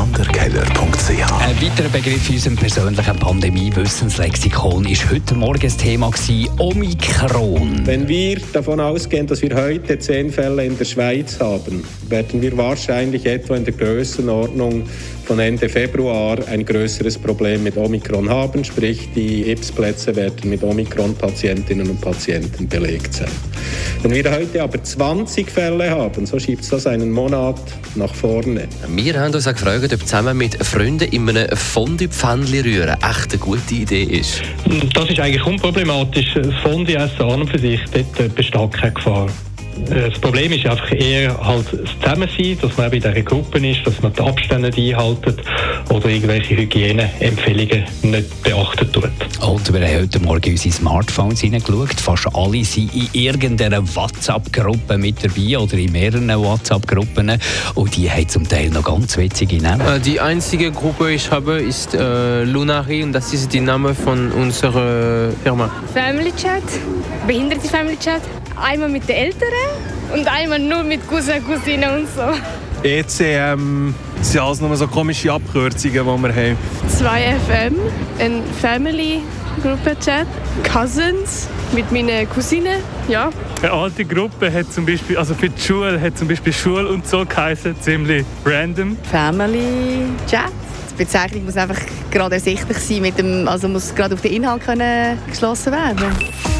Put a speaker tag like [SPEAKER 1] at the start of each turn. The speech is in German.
[SPEAKER 1] AlexanderKeller.ch
[SPEAKER 2] Ein weiterer Begriff in unserem persönlichen Pandemie-Wissenslexikon ist heute Morgen das Thema gewesen, Omikron.
[SPEAKER 3] Wenn wir davon ausgehen, dass wir heute zehn Fälle in der Schweiz haben, werden wir wahrscheinlich etwa in der Größenordnung von Ende Februar ein größeres Problem mit Omikron haben, sprich die IPS-Plätze werden mit Omikron-Patientinnen und Patienten belegt sein. Wenn wir heute aber 20 Fälle haben, so schiebt das einen Monat nach vorne.
[SPEAKER 4] Wir haben uns auch gefragt, ob zusammen mit Freunden in einem Fondue-Pfännchen rühren echt eine gute Idee ist.
[SPEAKER 5] Das ist eigentlich unproblematisch. Das Fondue-Essen an und für sich, dort besteht keine Gefahr. Das Problem ist einfach eher halt das Zusammensein, dass man eben in dieser Gruppe ist, dass man die Abstände einhält oder irgendwelche Hygieneempfehlungen nicht beachtet tut.
[SPEAKER 2] Und wir haben heute Morgen in unsere Smartphones hineingeschaut. Fast alle sind in irgendeiner WhatsApp-Gruppe mit dabei oder in mehreren WhatsApp-Gruppen. Und die haben zum Teil noch ganz witzige Namen.
[SPEAKER 6] Äh, Die einzige Gruppe, ich habe, ist äh, Lunari und das ist der Name von unserer Firma.
[SPEAKER 7] Family Chat, behinderte Family Chat. Einmal mit den Älteren und einmal nur mit Cousin, Cousine und so.
[SPEAKER 8] ECM sind alles nur so komische Abkürzungen, die wir haben.
[SPEAKER 7] 2FM, ein Family Gruppe-Chat. Cousins mit meinen Cousinen, ja.
[SPEAKER 9] Eine alte Gruppe hat zum Beispiel, also für die Schule hat zum Beispiel Schule und so geheißen, ziemlich random.
[SPEAKER 10] Family Chat. Die Bezeichnung muss einfach gerade ersichtlich sein, mit dem, also muss gerade auf den Inhalt können geschlossen werden.